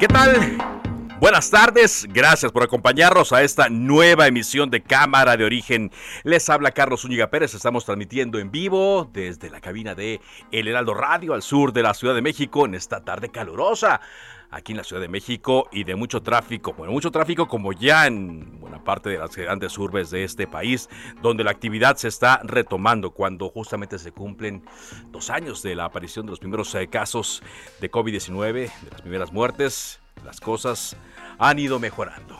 ¿Qué tal? Buenas tardes, gracias por acompañarnos a esta nueva emisión de Cámara de Origen. Les habla Carlos Zúñiga Pérez, estamos transmitiendo en vivo desde la cabina de El Heraldo Radio al sur de la Ciudad de México en esta tarde calurosa aquí en la Ciudad de México y de mucho tráfico, bueno, mucho tráfico como ya en buena parte de las grandes urbes de este país, donde la actividad se está retomando cuando justamente se cumplen dos años de la aparición de los primeros eh, casos de COVID-19, de las primeras muertes, las cosas han ido mejorando.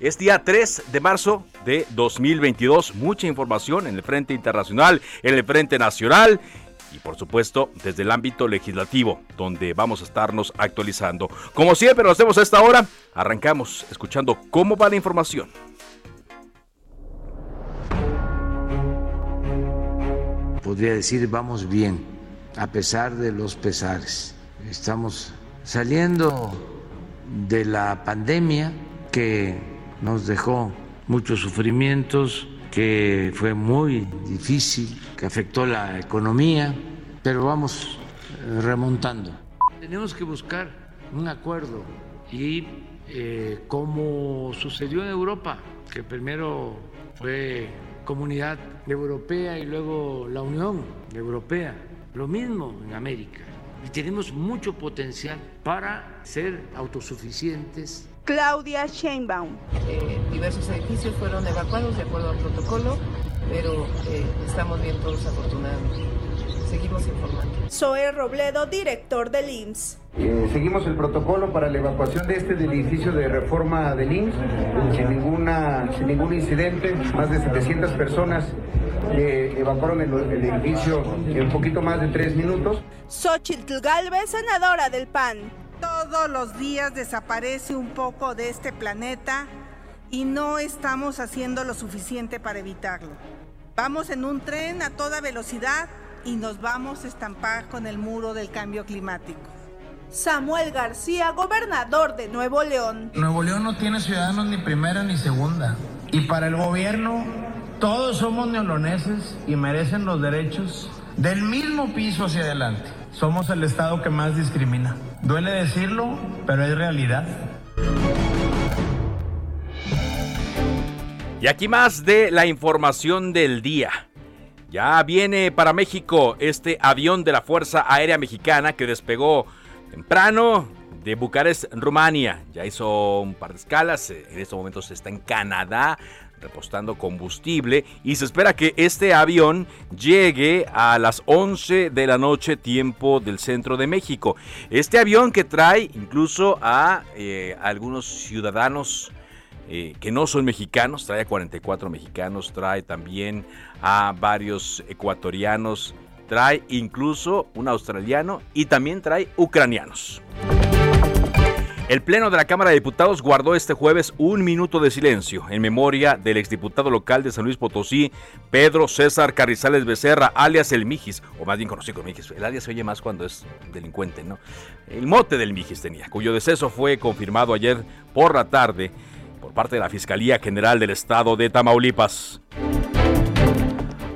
Es día 3 de marzo de 2022. Mucha información en el frente internacional, en el frente nacional y por supuesto desde el ámbito legislativo, donde vamos a estarnos actualizando. Como siempre lo hacemos a esta hora, arrancamos escuchando cómo va la información. Podría decir vamos bien, a pesar de los pesares. Estamos saliendo de la pandemia que nos dejó muchos sufrimientos, que fue muy difícil, que afectó la economía, pero vamos remontando. Tenemos que buscar un acuerdo y eh, como sucedió en Europa, que primero fue comunidad europea y luego la Unión Europea, lo mismo en América. Y tenemos mucho potencial para ser autosuficientes. Claudia Sheinbaum. Eh, diversos edificios fueron evacuados de acuerdo al protocolo, pero eh, estamos bien todos afortunadamente. Seguimos informando. Zoe Robledo, director del IMSS. Eh, seguimos el protocolo para la evacuación de este del edificio de reforma del IMSS sin, ninguna, sin ningún incidente. Más de 700 personas eh, evacuaron el, el, edificio en un poquito más de tres minutos. Xochitl Galvez, senadora del PAN. Todos los días desaparece un poco de este planeta y no estamos haciendo lo suficiente para evitarlo. Vamos en un tren a toda velocidad y nos vamos a estampar con el muro del cambio climático. Samuel García, gobernador de Nuevo León. Nuevo León no tiene ciudadanos ni primera ni segunda. Y para el gobierno, todos somos neoloneses y merecen los derechos del mismo piso hacia adelante. Somos el Estado que más discrimina. Duele decirlo, pero es realidad. Y aquí más de la información del día. Ya viene para México este avión de la Fuerza Aérea Mexicana que despegó temprano de Bucarest, Rumania. Ya hizo un par de escalas, en estos momentos está en Canadá repostando combustible y se espera que este avión llegue a las 11 de la noche tiempo del centro de México. Este avión que trae incluso a eh, algunos ciudadanos eh, que no son mexicanos, trae a 44 mexicanos, trae también a varios ecuatorianos, trae incluso un australiano y también trae ucranianos. El Pleno de la Cámara de Diputados guardó este jueves un minuto de silencio en memoria del exdiputado local de San Luis Potosí, Pedro César Carrizales Becerra, alias El Mijis, o más bien conocido como Mijis. El alias se oye más cuando es delincuente, ¿no? El mote del Mijis tenía, cuyo deceso fue confirmado ayer por la tarde por parte de la Fiscalía General del Estado de Tamaulipas.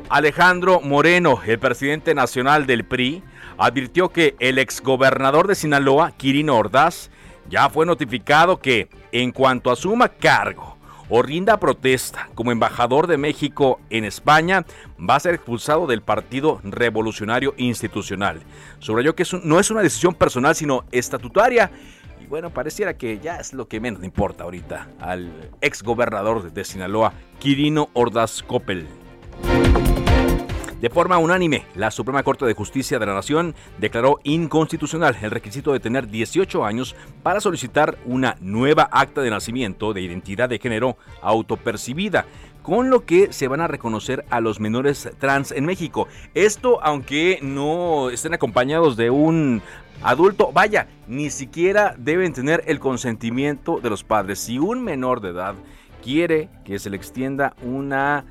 Alejandro Moreno, el presidente nacional del PRI, advirtió que el exgobernador de Sinaloa, Quirino Ordaz, ya fue notificado que, en cuanto asuma cargo o rinda protesta como embajador de México en España, va a ser expulsado del Partido Revolucionario Institucional. Subrayó que no es una decisión personal, sino estatutaria. Y bueno, pareciera que ya es lo que menos importa ahorita al ex gobernador de Sinaloa, Quirino Ordaz Coppel. De forma unánime, la Suprema Corte de Justicia de la Nación declaró inconstitucional el requisito de tener 18 años para solicitar una nueva acta de nacimiento de identidad de género autopercibida con lo que se van a reconocer a los menores trans en México. Esto aunque no estén acompañados de un adulto, vaya, ni siquiera deben tener el consentimiento de los padres. Si un menor de edad quiere que se le extienda una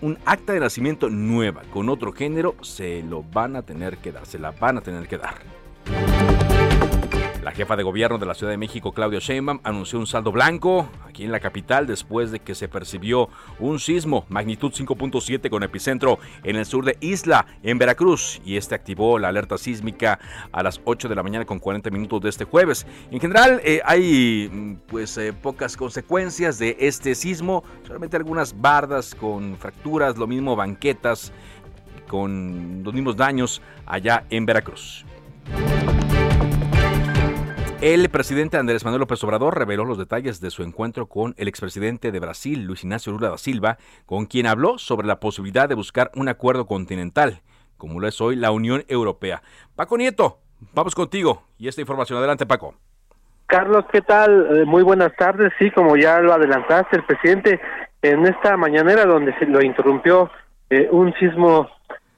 un acta de nacimiento nueva con otro género, se lo van a tener que dar, se la van a tener que dar. La jefa de gobierno de la Ciudad de México, Claudio Sheinbaum, anunció un saldo blanco aquí en la capital después de que se percibió un sismo magnitud 5.7 con epicentro en el sur de Isla, en Veracruz, y este activó la alerta sísmica a las 8 de la mañana con 40 minutos de este jueves. En general, eh, hay mm, pues eh, pocas consecuencias de este sismo, solamente algunas bardas con fracturas, lo mismo banquetas con los mismos daños allá en Veracruz. El presidente Andrés Manuel López Obrador reveló los detalles de su encuentro con el expresidente de Brasil, Luis Ignacio Lula da Silva, con quien habló sobre la posibilidad de buscar un acuerdo continental, como lo es hoy la Unión Europea. Paco Nieto, vamos contigo y esta información. Adelante, Paco. Carlos, ¿qué tal? Eh, muy buenas tardes. Sí, como ya lo adelantaste, el presidente en esta mañanera donde se lo interrumpió eh, un sismo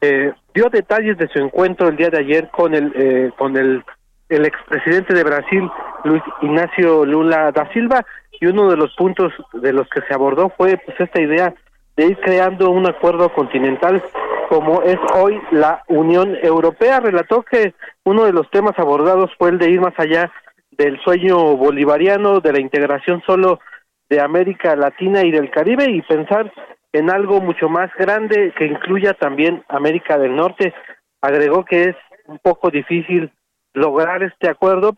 eh, dio detalles de su encuentro el día de ayer con el con el el expresidente de Brasil, Luis Ignacio Lula da Silva, y uno de los puntos de los que se abordó fue pues esta idea de ir creando un acuerdo continental como es hoy la Unión Europea. Relató que uno de los temas abordados fue el de ir más allá del sueño bolivariano, de la integración solo de América Latina y del Caribe y pensar en algo mucho más grande que incluya también América del Norte. Agregó que es un poco difícil lograr este acuerdo,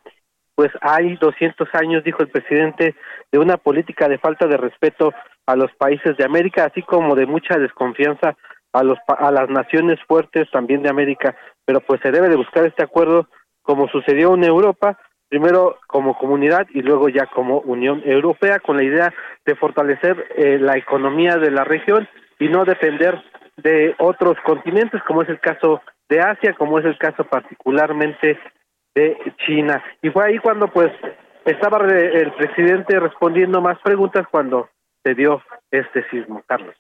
pues hay 200 años, dijo el presidente, de una política de falta de respeto a los países de América, así como de mucha desconfianza a los a las naciones fuertes también de América, pero pues se debe de buscar este acuerdo como sucedió en Europa, primero como comunidad y luego ya como Unión Europea con la idea de fortalecer eh, la economía de la región y no depender de otros continentes como es el caso de Asia, como es el caso particularmente de China. Y fue ahí cuando pues estaba el presidente respondiendo más preguntas cuando se dio este sismo, Carlos.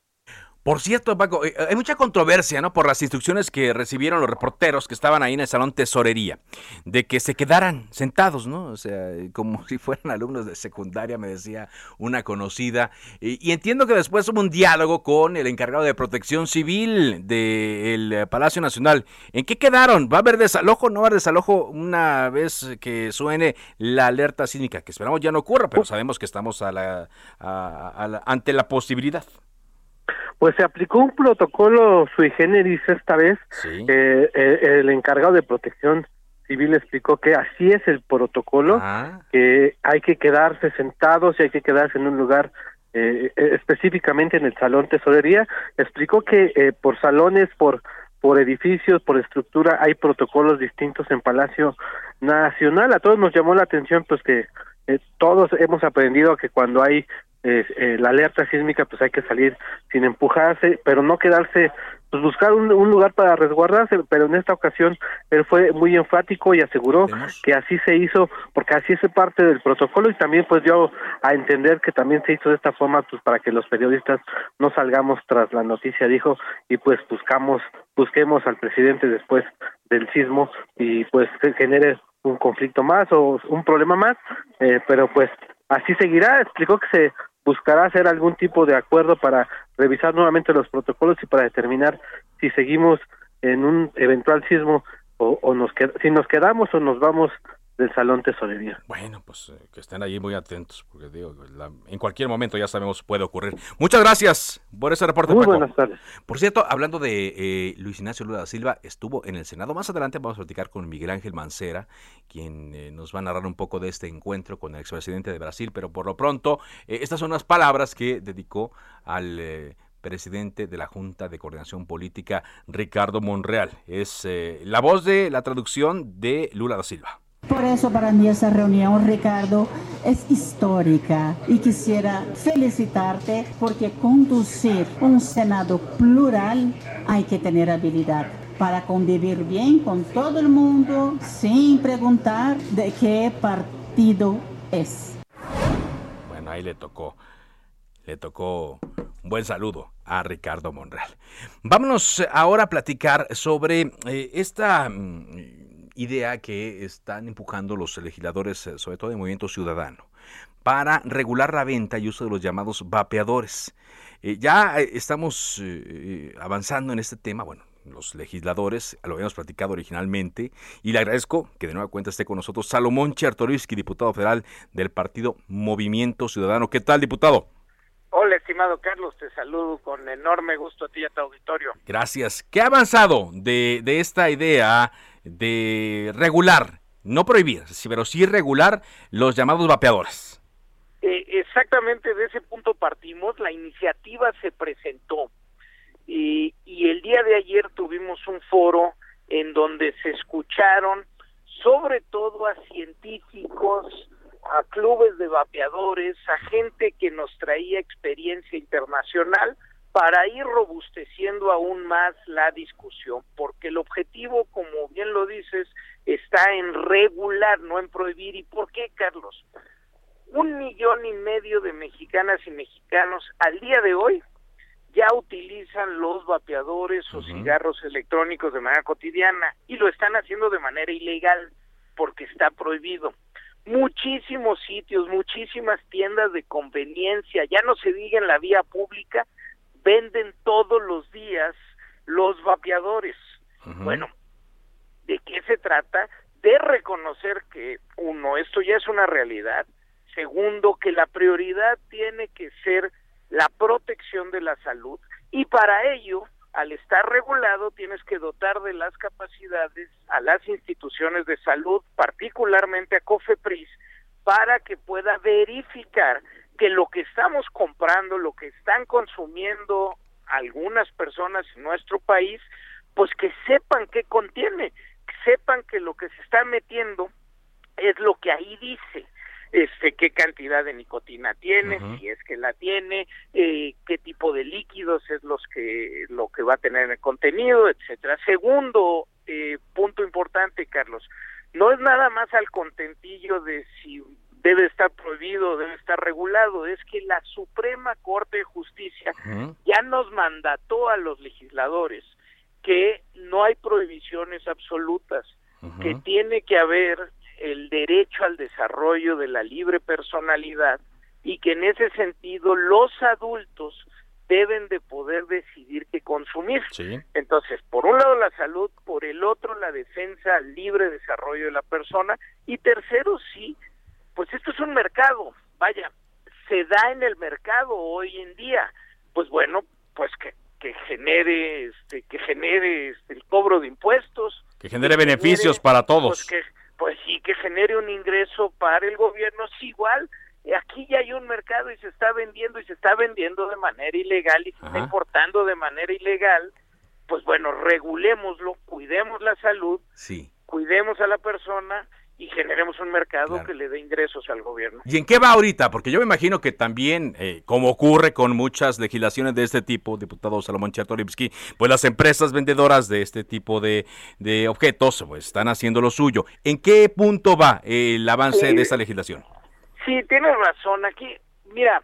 Por cierto, Paco, eh, hay mucha controversia, ¿no? Por las instrucciones que recibieron los reporteros que estaban ahí en el salón tesorería, de que se quedaran sentados, ¿no? O sea, como si fueran alumnos de secundaria, me decía una conocida. Y, entiendo que después hubo un diálogo con el encargado de protección civil del Palacio Nacional. ¿En qué quedaron? ¿Va a haber desalojo? ¿No va a haber desalojo una vez que suene la alerta sísmica? Que esperamos ya no ocurra, pero sabemos que estamos a la, ante la posibilidad. Pues se aplicó un protocolo sui generis esta vez. Eh, el, encargado de protección civil explicó que así es el protocolo, ah. que hay que quedarse sentados y hay que quedarse en un lugar eh, eh, específicamente en el salón tesorería. Explicó que por salones, por por edificios, por estructura, hay protocolos distintos en Palacio Nacional. A todos nos llamó la atención, pues que todos hemos aprendido que cuando hay eh, la alerta sísmica pues hay que salir sin empujarse, pero no quedarse, pues buscar un, lugar para resguardarse, pero en esta ocasión él fue muy enfático y aseguró que así se hizo, porque así es parte del protocolo y también pues dio a entender que también se hizo de esta forma pues para que los periodistas no salgamos tras la noticia, dijo, y pues buscamos, busquemos al presidente después del sismo y pues genere un conflicto más o un problema más, eh, pero pues así seguirá. Explicó que se buscará hacer algún tipo de acuerdo para revisar nuevamente los protocolos y para determinar si seguimos en un eventual sismo o, nos si nos quedamos o nos vamos del Salón Tesorería. Bueno, pues eh, que estén allí muy atentos, porque digo, en cualquier momento ya sabemos puede ocurrir. Muchas gracias por ese reporte, Muy buenas tardes. Por cierto, hablando de eh, Luis Ignacio Lula da Silva, estuvo en el Senado. Más adelante vamos a platicar con Miguel Ángel Mancera, quien eh, nos va a narrar un poco de este encuentro con el expresidente de Brasil, pero por lo pronto, estas son las palabras que dedicó al presidente de la Junta de Coordinación Política, Ricardo Monreal. Es la voz de la traducción de Lula da Silva. Por eso para mí esa reunión, Ricardo, es histórica y quisiera felicitarte porque conducir un Senado plural hay que tener habilidad para convivir bien con todo el mundo sin preguntar de qué partido es. Bueno, ahí le tocó, le tocó un buen saludo a Ricardo Monreal. Vámonos ahora a platicar sobre eh, esta mm, idea que están empujando los legisladores, eh, sobre todo de Movimiento Ciudadano, para regular la venta y uso de los llamados vapeadores. Eh, ya eh, estamos avanzando en este tema, bueno, los legisladores, lo habíamos platicado originalmente, y le agradezco que de nueva cuenta esté con nosotros Salomón Chertorivsky, diputado federal del partido Movimiento Ciudadano. ¿Qué tal, diputado? Hola, estimado Carlos, te saludo con enorme gusto a ti y a tu auditorio. Gracias. ¿Qué ha avanzado de, de esta idea de regular, no prohibir, pero sí regular los llamados vapeadores. Eh, exactamente de ese punto partimos, la iniciativa se presentó y, y el día de ayer tuvimos un foro en donde se escucharon sobre todo a científicos, a clubes de vapeadores, a gente que nos traía experiencia internacional para ir robusteciendo aún más la discusión, porque el objetivo, como bien lo dices, está en regular, no en prohibir. ¿Y por qué, Carlos? Un millón y medio de mexicanas y mexicanos al día de hoy ya utilizan los vapeadores o cigarros electrónicos de manera cotidiana y lo están haciendo de manera ilegal porque está prohibido. Muchísimos sitios, muchísimas tiendas de conveniencia, ya no se diga en la vía pública, venden todos los días los vapeadores. Bueno, ¿de qué se trata? De reconocer que, uno, esto ya es una realidad. Segundo, que la prioridad tiene que ser la protección de la salud. Y para ello, al estar regulado, tienes que dotar de las capacidades a las instituciones de salud, particularmente a COFEPRIS, para que pueda verificar que lo que estamos comprando, lo que están consumiendo algunas personas en nuestro país, pues que sepan qué contiene, que sepan que lo que se está metiendo es lo que ahí dice, este qué cantidad de nicotina tiene, si es que la tiene, eh, qué tipo de líquidos es los que lo que va a tener en el contenido, etcétera. Segundo eh, punto importante, Carlos, no es nada más al contentillo de si debe estar prohibido, debe estar regulado, es que la Suprema Corte de Justicia ya nos mandató a los legisladores que no hay prohibiciones absolutas, que tiene que haber el derecho al desarrollo de la libre personalidad y que en ese sentido los adultos deben de poder decidir qué consumir. Entonces, por un lado la salud, por el otro la defensa al libre desarrollo de la persona y tercero sí pues esto es un mercado, vaya, se da en el mercado hoy en día, pues bueno, pues que, que genere este que genere este, el cobro de impuestos, que genere beneficios para todos. Pues, que, pues sí, que genere un ingreso para el gobierno, es igual, aquí ya hay un mercado y se está vendiendo y se está vendiendo de manera ilegal y se está importando de manera ilegal, pues bueno, regulémoslo, cuidemos la salud, sí. cuidemos a la persona y generemos un mercado que le dé ingresos al gobierno. ¿Y en qué va ahorita? Porque yo me imagino que también, eh, como ocurre con muchas legislaciones de este tipo, diputado Salomón Chertorivsky, pues las empresas vendedoras de este tipo de, de, objetos pues están haciendo lo suyo. ¿En qué punto va el avance de esa legislación? Sí, tienes razón. Aquí, mira,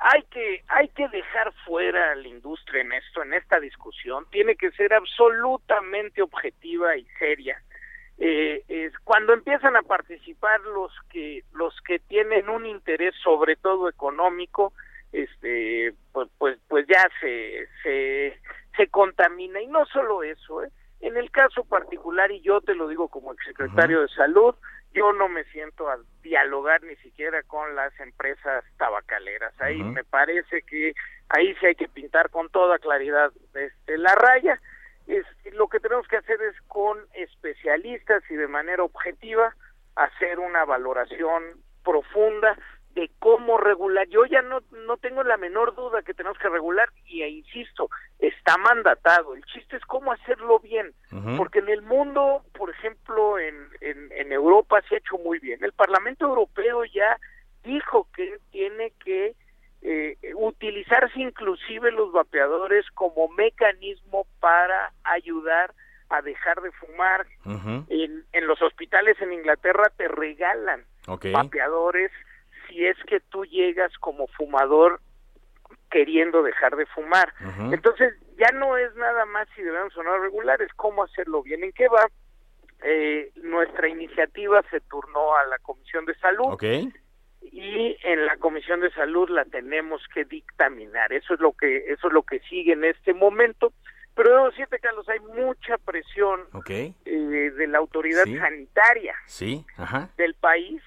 hay que hay que dejar fuera la industria en esto, en esta discusión. Tiene que ser absolutamente objetiva y seria eh, es cuando empiezan a participar los que los que tienen un interés sobre todo económico este pues pues, pues ya se, se se contamina y no solo eso ¿eh? en el caso particular y yo te lo digo como exsecretario de salud yo no me siento a dialogar ni siquiera con las empresas tabacaleras. Ahí me parece que ahí sí hay que pintar con toda claridad este, la raya. Es, lo que tenemos que hacer es con especialistas y de manera objetiva hacer una valoración profunda de cómo regular. Yo ya no, no tengo la menor duda que tenemos que regular y e insisto, está mandatado. El chiste es cómo hacerlo bien, porque en el mundo, por ejemplo, en, en, en Europa se ha hecho muy bien. El Parlamento Europeo ya dijo que tiene que eh, utilizarse inclusive los vapeadores como mecanismo para ayudar a dejar de fumar. en, en, los hospitales en Inglaterra te regalan vapeadores si es que tú llegas como fumador queriendo dejar de fumar. Entonces, ya no es nada más si debemos o no regular, es cómo hacerlo bien. ¿En qué va? Eh, nuestra iniciativa se turnó a la Comisión de Salud. Y en la Comisión de Salud la tenemos que dictaminar. Eso es lo que eso es lo que sigue en este momento. Pero debo decirte, Carlos, hay mucha presión eh, de la autoridad sanitaria del país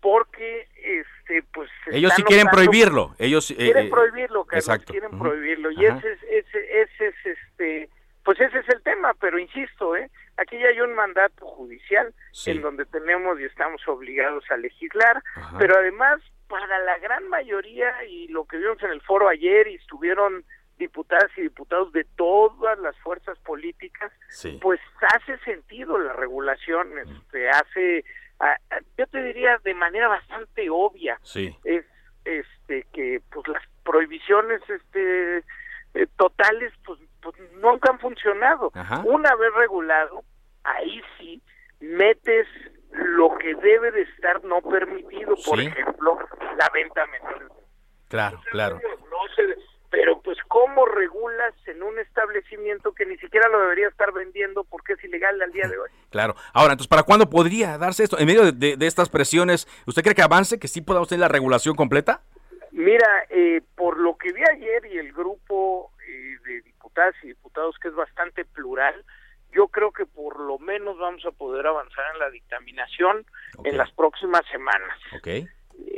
porque este pues ellos sí quieren prohibirlo. Ellos eh, quieren prohibirlo Carlos, quieren prohibirlo. Y ese es, ese, ese es este pues ese es el tema pero insisto eh aquí ya hay un mandato judicial en donde tenemos y estamos obligados a legislar pero además para la gran mayoría y lo que vimos en el foro ayer y estuvieron diputadas y diputados de todas las fuerzas políticas pues hace sentido la regulación este hace yo te diría de manera bastante obvia es este que pues las prohibiciones este eh, totales pues, pues, nunca han funcionado. Una vez regulado ahí sí metes lo que debe de estar no permitido por ejemplo la venta menor claro claro no se pero pues cómo regulas en un establecimiento que ni siquiera lo debería estar vendiendo porque es ilegal al día de hoy. Claro. Ahora, entonces, ¿para cuándo podría darse esto? En medio de, estas presiones, ¿usted cree que avance, que sí podamos tener la regulación completa? Mira, eh, por lo que vi ayer y el grupo eh, de diputadas y diputados, que es bastante plural, yo creo que por lo menos vamos a poder avanzar en la dictaminación en las próximas semanas. Okay.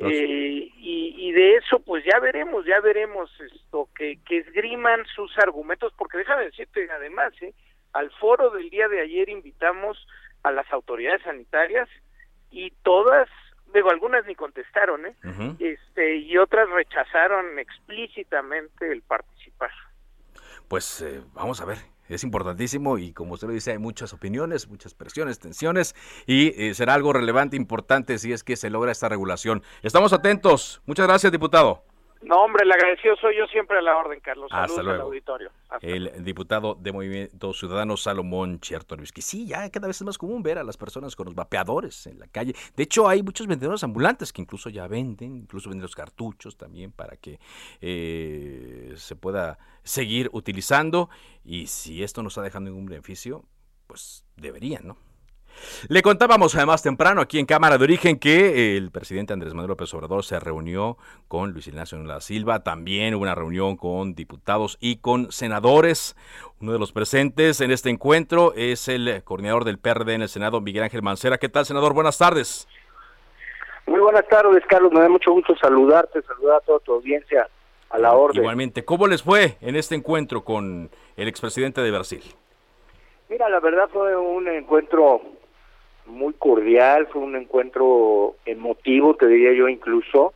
Eh, y, de eso pues ya veremos, ya veremos esto, que, que esgriman sus argumentos, porque déjame decirte además, ¿eh? al foro del día de ayer invitamos a las autoridades sanitarias y todas, digo, algunas ni contestaron, ¿eh? este, y otras rechazaron explícitamente el participar. Pues eh, vamos a ver, es importantísimo y como usted lo dice, hay muchas opiniones, muchas presiones, tensiones y eh, será algo relevante, importante si es que se logra esta regulación. Estamos atentos. Muchas gracias, diputado. No, hombre, el agradecido soy yo siempre a la orden, Carlos. Saludos Hasta luego. Al auditorio. el diputado de Movimiento Ciudadano Salomón Chertorivsky. Sí, ya cada vez es más común ver a las personas con los vapeadores en la calle. De hecho, hay muchos vendedores ambulantes que incluso ya venden, incluso venden los cartuchos también para que eh, se pueda seguir utilizando. Y si esto no está dejando ningún beneficio, pues deberían, ¿no? Le contábamos además temprano aquí en Cámara de Origen que el presidente Andrés Manuel López Obrador se reunió con Luis Ignacio Lula Silva, también hubo una reunión con diputados y con senadores. Uno de los presentes en este encuentro es el coordinador del PRD en el Senado, Miguel Ángel Mancera. ¿Qué tal, senador? Buenas tardes. Muy buenas tardes, Carlos. Me da mucho gusto saludarte, saludar a toda tu audiencia a la orden. Igualmente, ¿cómo les fue en este encuentro con el expresidente de Brasil? Mira, la verdad fue un encuentro muy cordial, fue un encuentro emotivo, te diría yo incluso,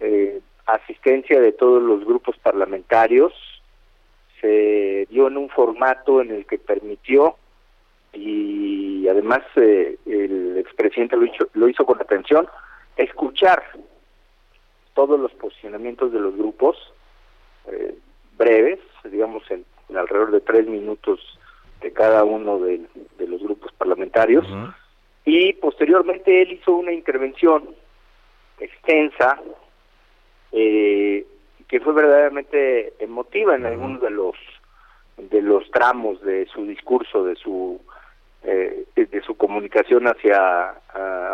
eh, asistencia de todos los grupos parlamentarios, se dio en un formato en el que permitió y además eh, el expresidente lo hizo, lo hizo con atención, escuchar todos los posicionamientos de los grupos, eh, breves, digamos en, alrededor de tres minutos de cada uno de, los grupos parlamentarios, y posteriormente él hizo una intervención extensa eh, que fue verdaderamente emotiva en algunos de los de los tramos de su discurso de su eh, de su comunicación hacia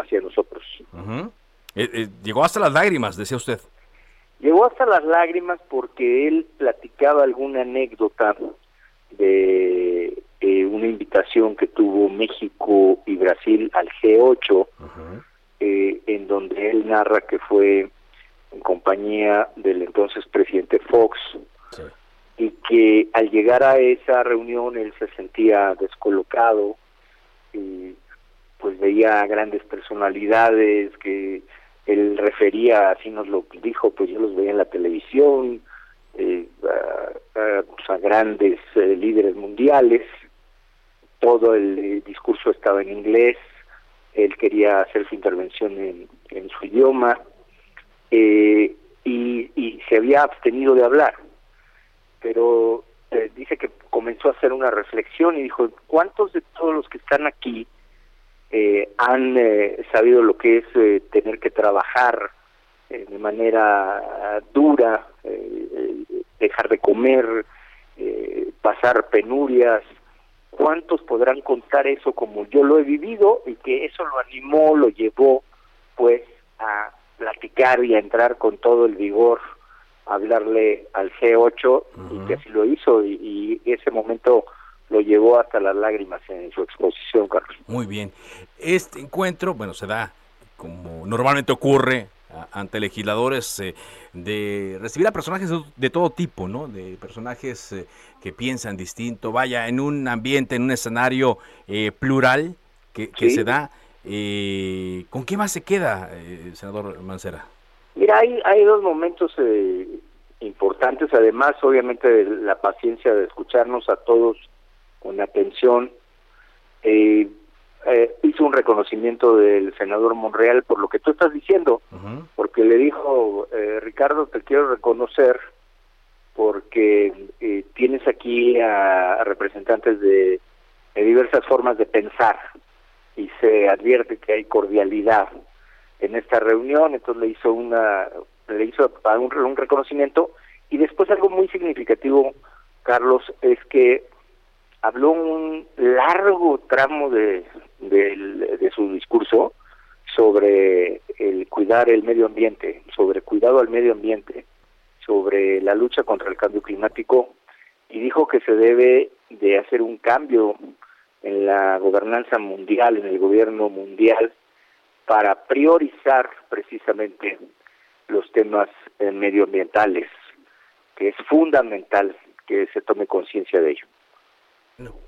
hacia nosotros. Eh, llegó hasta las lágrimas decía usted. Llegó hasta las lágrimas porque él platicaba alguna anécdota de una invitación que tuvo México y Brasil al G8, eh, en donde él narra que fue en compañía del entonces presidente Fox y que al llegar a esa reunión él se sentía descolocado y pues veía grandes personalidades que él refería, así nos lo dijo, pues yo los veía en la televisión, eh, a, pues, grandes eh, líderes mundiales, todo el eh, discurso estaba en inglés, él quería hacer su intervención en, su idioma y, y, se había abstenido de hablar, pero dice que comenzó a hacer una reflexión y dijo, ¿cuántos de todos los que están aquí eh, han eh, sabido lo que es eh, tener que trabajar de manera dura, dejar de comer, pasar penurias. ¿Cuántos podrán contar eso como yo lo he vivido y que eso lo animó, lo llevó pues a platicar y a entrar con todo el vigor a hablarle al G8 y que así lo hizo y, y ese momento lo llevó hasta las lágrimas en su exposición, Carlos. Muy bien. Este encuentro, bueno, se da como normalmente ocurre ante legisladores eh, de recibir a personajes de, todo tipo, ¿no? De personajes eh, que piensan distinto, vaya, en un ambiente, en un escenario eh, plural que, se da. ¿Con qué más se queda, senador Mancera? Mira, hay, hay dos momentos importantes, además, obviamente, de la paciencia de escucharnos a todos con atención. Eh, eh, reconocimiento del senador Monreal por lo que tú estás diciendo, porque le dijo, eh, Ricardo, te quiero reconocer porque tienes aquí a, representantes de, diversas formas de pensar y se advierte que hay cordialidad en esta reunión, entonces le hizo una le hizo un, un reconocimiento. Y después algo muy significativo, Carlos, es que habló un largo tramo de, de, su discurso sobre el cuidar el medio ambiente, sobre cuidado al medio ambiente, sobre la lucha contra el cambio climático y dijo que se debe de hacer un cambio en la gobernanza mundial, en el gobierno mundial, para priorizar precisamente los temas eh, medioambientales, que es fundamental que se tome conciencia de ello.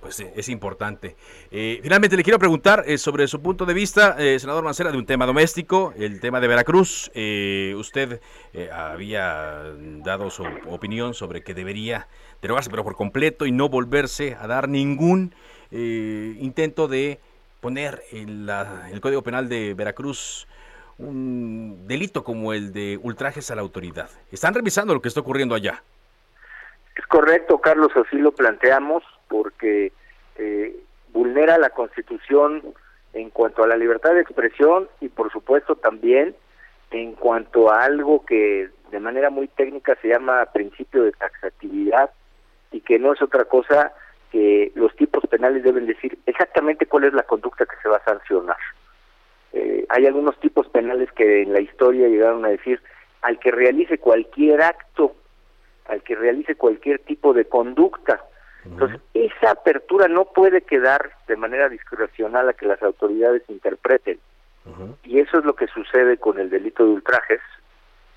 Pues eh, es importante. Eh, finalmente le quiero preguntar eh, sobre su punto de vista, senador Mancera, de un tema doméstico, el tema de Veracruz. usted había dado su opinión sobre que debería derogarse, pero por completo, y no volverse a dar ningún intento de poner en el Código Penal de Veracruz un delito como el de ultrajes a la autoridad. Están revisando lo que está ocurriendo allá. Es correcto, Carlos, así lo planteamos porque eh, vulnera la Constitución en cuanto a la libertad de expresión y por supuesto también en cuanto a algo que de manera muy técnica se llama principio de taxatividad y que no es otra cosa que los tipos penales deben decir exactamente cuál es la conducta que se va a sancionar. Eh, hay algunos tipos penales que en la historia llegaron a decir al que realice cualquier acto, al que realice cualquier tipo de conducta, entonces, esa apertura no puede quedar de manera discrecional a que las autoridades interpreten. Y eso es lo que sucede con el delito de ultrajes.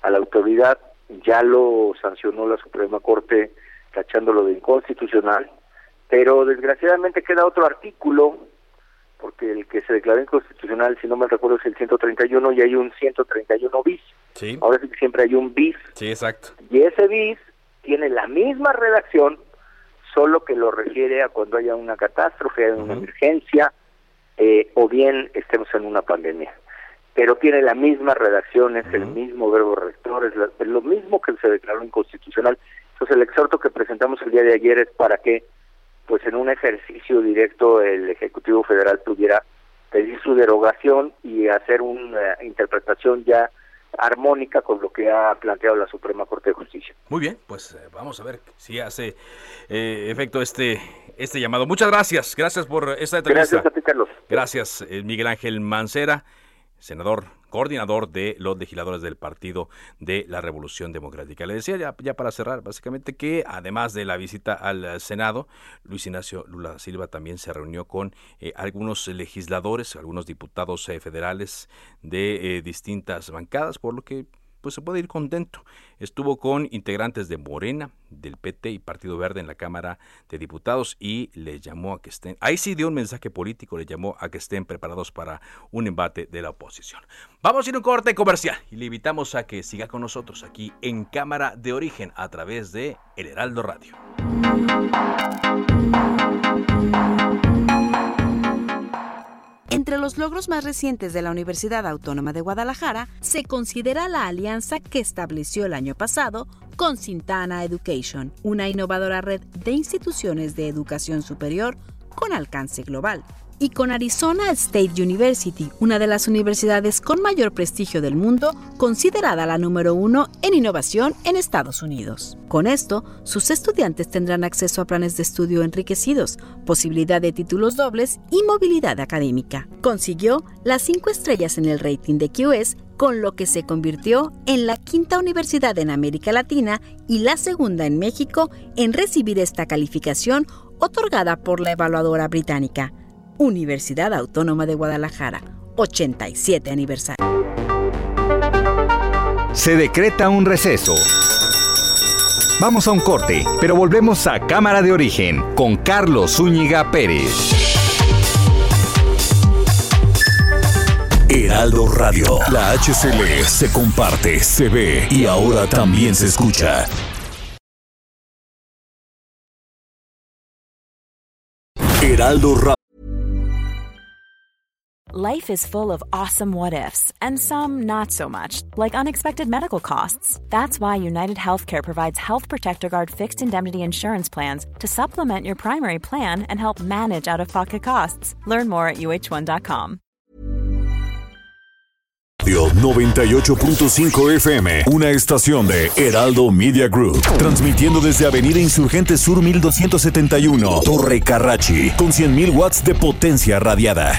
A la autoridad ya lo sancionó la Suprema Corte tachándolo de inconstitucional, pero desgraciadamente queda otro artículo, porque el que se declaró inconstitucional, si no me recuerdo, es el 131 y hay un 131 bis. Sí. Ahora sí que siempre hay un bis. Sí, exacto. Y ese bis tiene la misma redacción solo que lo refiere a cuando haya una catástrofe, una emergencia, eh, o bien estemos en una pandemia. Pero tiene la misma redacción, es el mismo verbo rector, es, lo mismo que se declaró inconstitucional. Entonces el exhorto que presentamos el día de ayer es para que, pues en un ejercicio directo, el Ejecutivo Federal pudiera pedir su derogación y hacer una interpretación ya armónica con lo que ha planteado la Suprema Corte de Justicia. Muy bien, pues eh, vamos a ver si hace eh, efecto este este llamado. Muchas gracias, gracias por esta entrevista. Gracias a ti, Carlos. Gracias, eh, Miguel Ángel Mancera, senador coordinador de los legisladores del Partido de la Revolución Democrática. Le decía ya, ya, para cerrar, básicamente que además de la visita al Senado, Luis Ignacio Lula Silva también se reunió con eh, algunos legisladores, algunos diputados eh, federales de eh, distintas bancadas, por lo que pues se puede ir contento. Estuvo con integrantes de Morena, del PT y Partido Verde en la Cámara de Diputados y le llamó a que estén, ahí sí dio un mensaje político, le llamó a que estén preparados para un embate de la oposición. Vamos a ir a un corte comercial y le invitamos a que siga con nosotros aquí en Cámara de Origen a través de El Heraldo Radio. Entre los logros más recientes de la Universidad Autónoma de Guadalajara se considera la alianza que estableció el año pasado con Sintana Education, una innovadora red de instituciones de educación superior con alcance global y con Arizona State University, una de las universidades con mayor prestigio del mundo, considerada la número uno en innovación en Estados Unidos. Con esto, sus estudiantes tendrán acceso a planes de estudio enriquecidos, posibilidad de títulos dobles y movilidad académica. Consiguió las cinco estrellas en el rating de QS con lo que se convirtió en la quinta universidad en América Latina y la segunda en México en recibir esta calificación otorgada por la evaluadora británica. Universidad Autónoma de Guadalajara, 87 aniversario. Se decreta un receso. Vamos a un corte, pero volvemos a Cámara de Origen con Carlos Zúñiga Pérez. Heraldo Radio, la HCL se comparte, se ve y ahora también se escucha. Heraldo Radio. Life is full of awesome what ifs, and some not so much, like unexpected medical costs. That's why United Healthcare provides Health Protector Guard fixed indemnity insurance plans to supplement your primary plan and help manage out of pocket costs. Learn more at uh1.com. 98.5 FM, una estación de Heraldo Media Group, transmitiendo desde Avenida Insurgente Sur 1271, Torre Carrachi, con 100.000 watts de potencia radiada.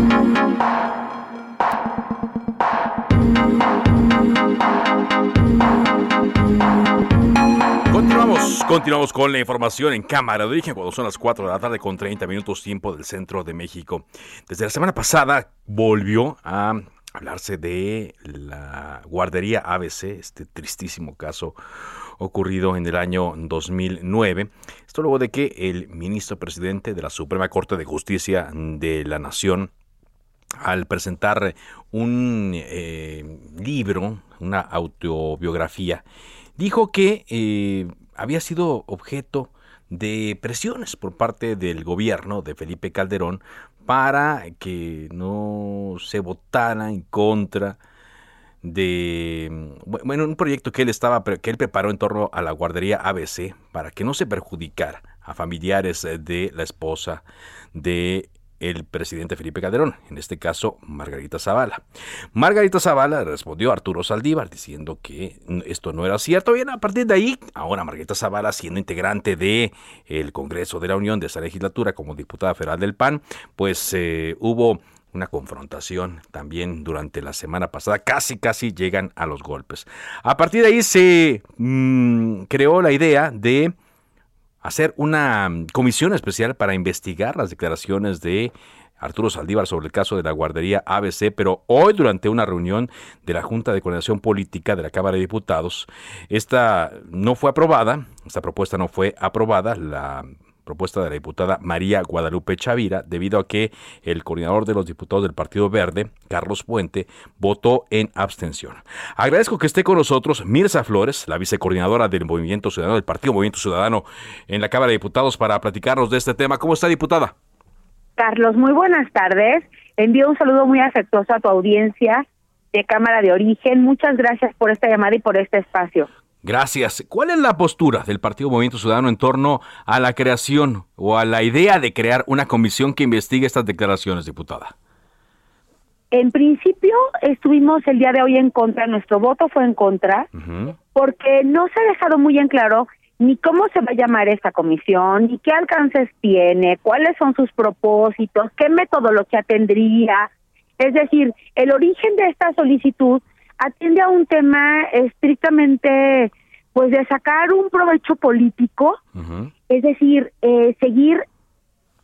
Continuamos, con la información en cámara de origen cuando son las 4 de la tarde con 30 minutos tiempo del centro de México. Desde la semana pasada volvió a hablarse de la guardería ABC, este tristísimo caso ocurrido en el año 2009. Esto luego de que el ministro presidente de la Suprema Corte de Justicia de la Nación, al presentar un eh, libro, una autobiografía, dijo que eh, había sido objeto de presiones por parte del gobierno de Felipe Calderón para que no se votara en contra de bueno un proyecto que él estaba que él preparó en torno a la guardería ABC para que no se perjudicara a familiares de la esposa de el presidente Felipe Calderón, en este caso Margarita Zavala. Margarita Zavala respondió a Arturo Saldívar diciendo que esto no era cierto. Bien, a partir de ahí, ahora Margarita Zavala, siendo integrante de el Congreso de la Unión de esa legislatura como diputada federal del PAN, pues eh, hubo una confrontación también durante la semana pasada. Casi, casi llegan a los golpes. A partir de ahí se mm, creó la idea de hacer una mm, comisión especial para investigar las declaraciones de Arturo Saldívar sobre el caso de la guardería ABC, pero hoy durante una reunión de la Junta de Coordinación Política de la Cámara de Diputados, esta no fue aprobada, esta propuesta no fue aprobada, la propuesta de la diputada María Guadalupe Chavira, debido a que el coordinador de los diputados del Partido Verde, Carlos Puente, votó en abstención. Agradezco que esté con nosotros Mirza Flores, la vicecoordinadora del Movimiento Ciudadano, del Partido Movimiento Ciudadano en la Cámara de Diputados, para platicarnos de este tema. ¿Cómo está, diputada? Carlos, muy buenas tardes. Envío un saludo muy afectuoso a tu audiencia de Cámara de Origen. Muchas gracias por esta llamada y por este espacio. Gracias. ¿Cuál es la postura del Partido Movimiento Ciudadano en torno a la creación o a la idea de crear una comisión que investigue estas declaraciones, diputada? En principio estuvimos el día de hoy en contra, nuestro voto fue en contra, porque no se ha dejado muy en claro ni cómo se va a llamar esta comisión, ni qué alcances tiene, cuáles son sus propósitos, qué metodología tendría. Es decir, el origen de esta solicitud atiende a un tema estrictamente, pues, de sacar un provecho político, es decir, eh, seguir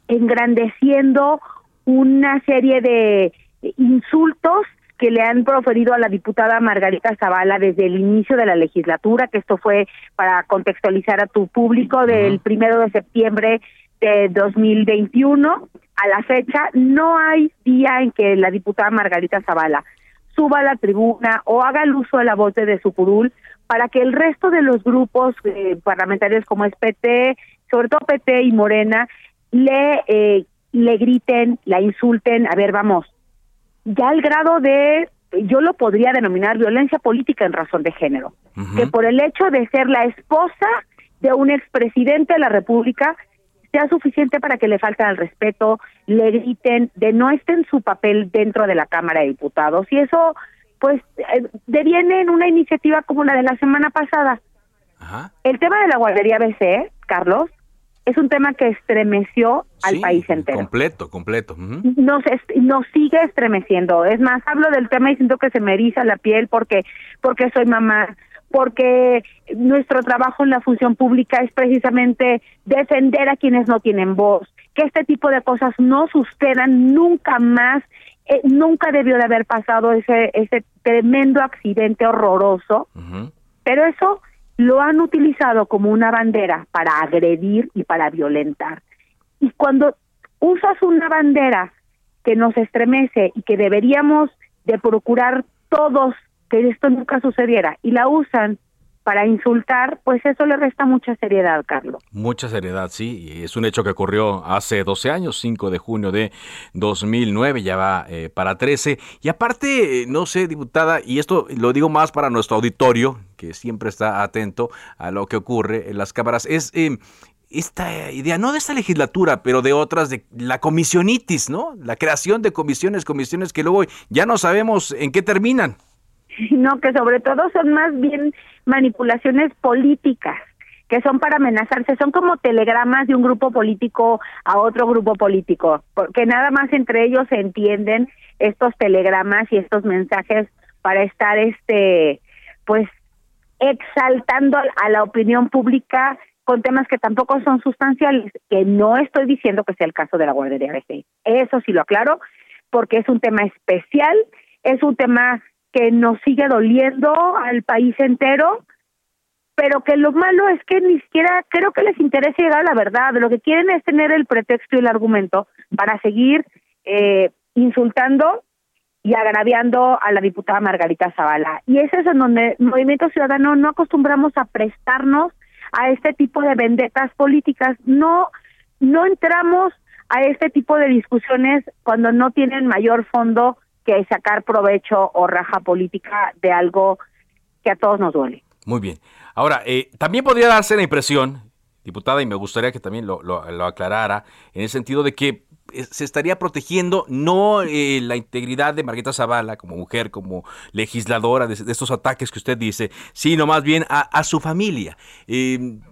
engrandeciendo una serie de insultos que le han proferido a la diputada Margarita Zavala desde el inicio de la legislatura, que esto fue para contextualizar a tu público del primero de septiembre de 2021 a la fecha, no hay día en que la diputada Margarita Zavala suba a la tribuna o haga el uso de la voz de su curul para que el resto de los grupos eh, parlamentarios como es PT, sobre todo PT y Morena, le, eh, le griten, la insulten, a ver, vamos, ya al grado de, yo lo podría denominar violencia política en razón de género, que por el hecho de ser la esposa de un expresidente de la República sea suficiente para que le falten al respeto, le griten, de no esté en su papel dentro de la Cámara de Diputados. Y eso, pues, eh, deviene en una iniciativa como la de la semana pasada. El tema de la guardería BC, Carlos, es un tema que estremeció al país entero. Completo, completo. nos, nos sigue estremeciendo. Es más, hablo del tema y siento que se me eriza la piel porque, porque soy mamá, porque nuestro trabajo en la función pública es precisamente defender a quienes no tienen voz, que este tipo de cosas no sucedan nunca más. Eh, nunca debió de haber pasado ese, ese tremendo accidente horroroso, pero eso lo han utilizado como una bandera para agredir y para violentar. Y cuando usas una bandera que nos estremece y que deberíamos de procurar todos que esto nunca sucediera y la usan para insultar, pues eso le resta mucha seriedad, Carlos. Mucha seriedad, sí. Es un hecho que ocurrió hace 12 años, 5 de junio de 2009, ya va eh, para 13. Y aparte, no sé, diputada, y esto lo digo más para nuestro auditorio, que siempre está atento a lo que ocurre en las cámaras, es... Eh, esta idea, no de esta legislatura, pero de otras, de la comisionitis, ¿no? La creación de comisiones, comisiones que luego ya no sabemos en qué terminan. No, que sobre todo son más bien manipulaciones políticas que son para amenazarse, son como telegramas de un grupo político a otro grupo político, porque nada más entre ellos se entienden estos telegramas y estos mensajes para estar este pues exaltando a la opinión pública con temas que tampoco son sustanciales, que no estoy diciendo que sea el caso de la guardería BC. Eso sí lo aclaro, porque es un tema especial, es un tema que nos sigue doliendo al país entero, pero que lo malo es que ni siquiera creo que les interesa llegar a la verdad. Lo que quieren es tener el pretexto y el argumento para seguir eh, insultando y agraviando a la diputada Margarita Zavala. Y es eso en donde Movimiento Ciudadano no acostumbramos a prestarnos a este tipo de vendetas políticas. No, no entramos a este tipo de discusiones cuando no tienen mayor fondo que sacar provecho o raja política de algo que a todos nos duele. Muy bien. Ahora, eh, también podría darse la impresión, diputada, y me gustaría que también lo, lo, aclarara, en el sentido de que eh, se estaría protegiendo no eh, la integridad de Margarita Zavala como mujer, como legisladora de, estos ataques que usted dice, sino más bien a, su familia.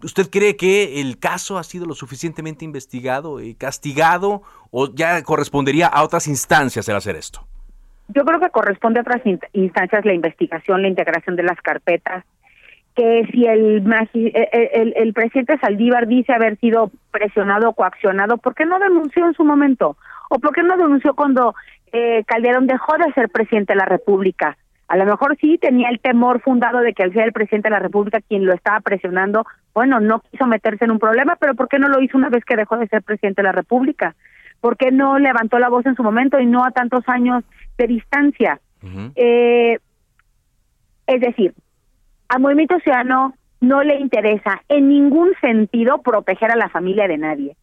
¿Usted cree que el caso ha sido lo suficientemente investigado y castigado o ya correspondería a otras instancias el hacer esto? Yo creo que corresponde a otras instancias la investigación, la integración de las carpetas, que si el, el, el, presidente Saldívar dice haber sido presionado o coaccionado, ¿por qué no denunció en su momento? ¿O por qué no denunció cuando eh, Calderón dejó de ser presidente de la República? A lo mejor sí tenía el temor fundado de que al ser el presidente de la República quien lo estaba presionando, bueno, no quiso meterse en un problema, pero ¿por qué no lo hizo una vez que dejó de ser presidente de la República? ¿Por qué no levantó la voz en su momento y no a tantos años de distancia. eh, es decir, al Movimiento Ciudadano no le interesa en ningún sentido proteger a la familia de nadie.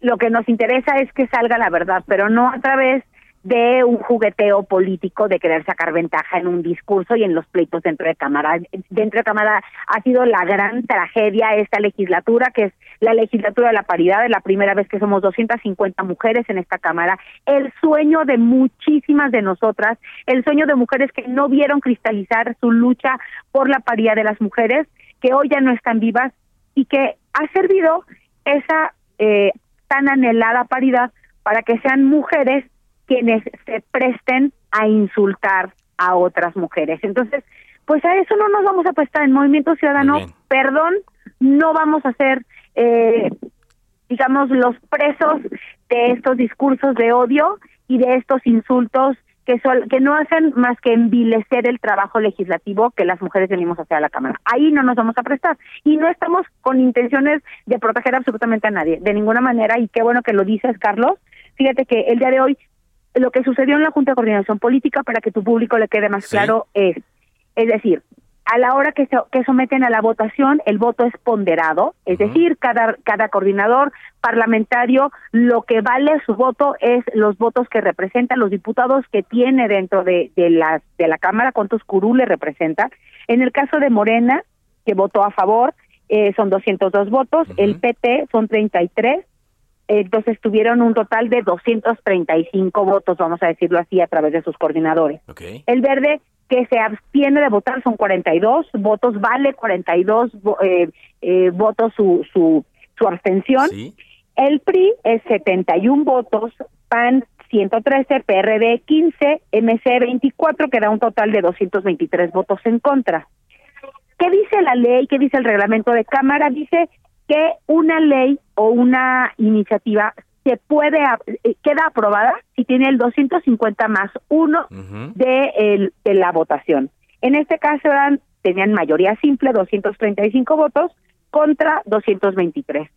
Lo que nos interesa es que salga la verdad, pero no a través de un jugueteo político de querer sacar ventaja en un discurso y en los pleitos dentro de Cámara. Dentro de Cámara ha sido la gran tragedia esta legislatura, que es la legislatura de la paridad, es la primera vez que somos 250 mujeres en esta Cámara, el sueño de muchísimas de nosotras, el sueño de mujeres que no vieron cristalizar su lucha por la paridad de las mujeres, que hoy ya no están vivas y que ha servido esa eh, tan anhelada paridad para que sean mujeres quienes se presten a insultar a otras mujeres. Entonces, pues a eso no nos vamos a prestar en Movimiento Ciudadano, perdón, no vamos a ser, eh, digamos, los presos de estos discursos de odio y de estos insultos que, son, que no hacen más que envilecer el trabajo legislativo que las mujeres venimos a hacer a la Cámara. Ahí no nos vamos a prestar. Y no estamos con intenciones de proteger absolutamente a nadie, de ninguna manera, y qué bueno que lo dices, Carlos. Fíjate que el día de hoy lo que sucedió en la Junta de Coordinación Política, para que tu público le quede más claro, es, es decir, a la hora que, se, que someten a la votación, el voto es ponderado, es decir, cada, cada coordinador parlamentario, lo que vale su voto es los votos que representan los diputados que tiene dentro de, de, la, de la Cámara, cuántos curules representa. En el caso de Morena, que votó a favor, eh, son 202 votos, el PT son 33, entonces tuvieron un total de 235 votos, vamos a decirlo así, a través de sus coordinadores. El verde que se abstiene de votar son 42 votos, vale 42 eh, eh, votos su, su, su abstención. El PRI es 71 votos, PAN 113, PRD 15, MC 24, que da un total de 223 votos en contra. ¿Qué dice la ley? ¿Qué dice el reglamento de Cámara? Dice que una ley o una iniciativa se puede eh, queda aprobada si tiene el 250 más uno de, el, de la votación. En este caso eran, tenían mayoría simple, 235 votos contra 223.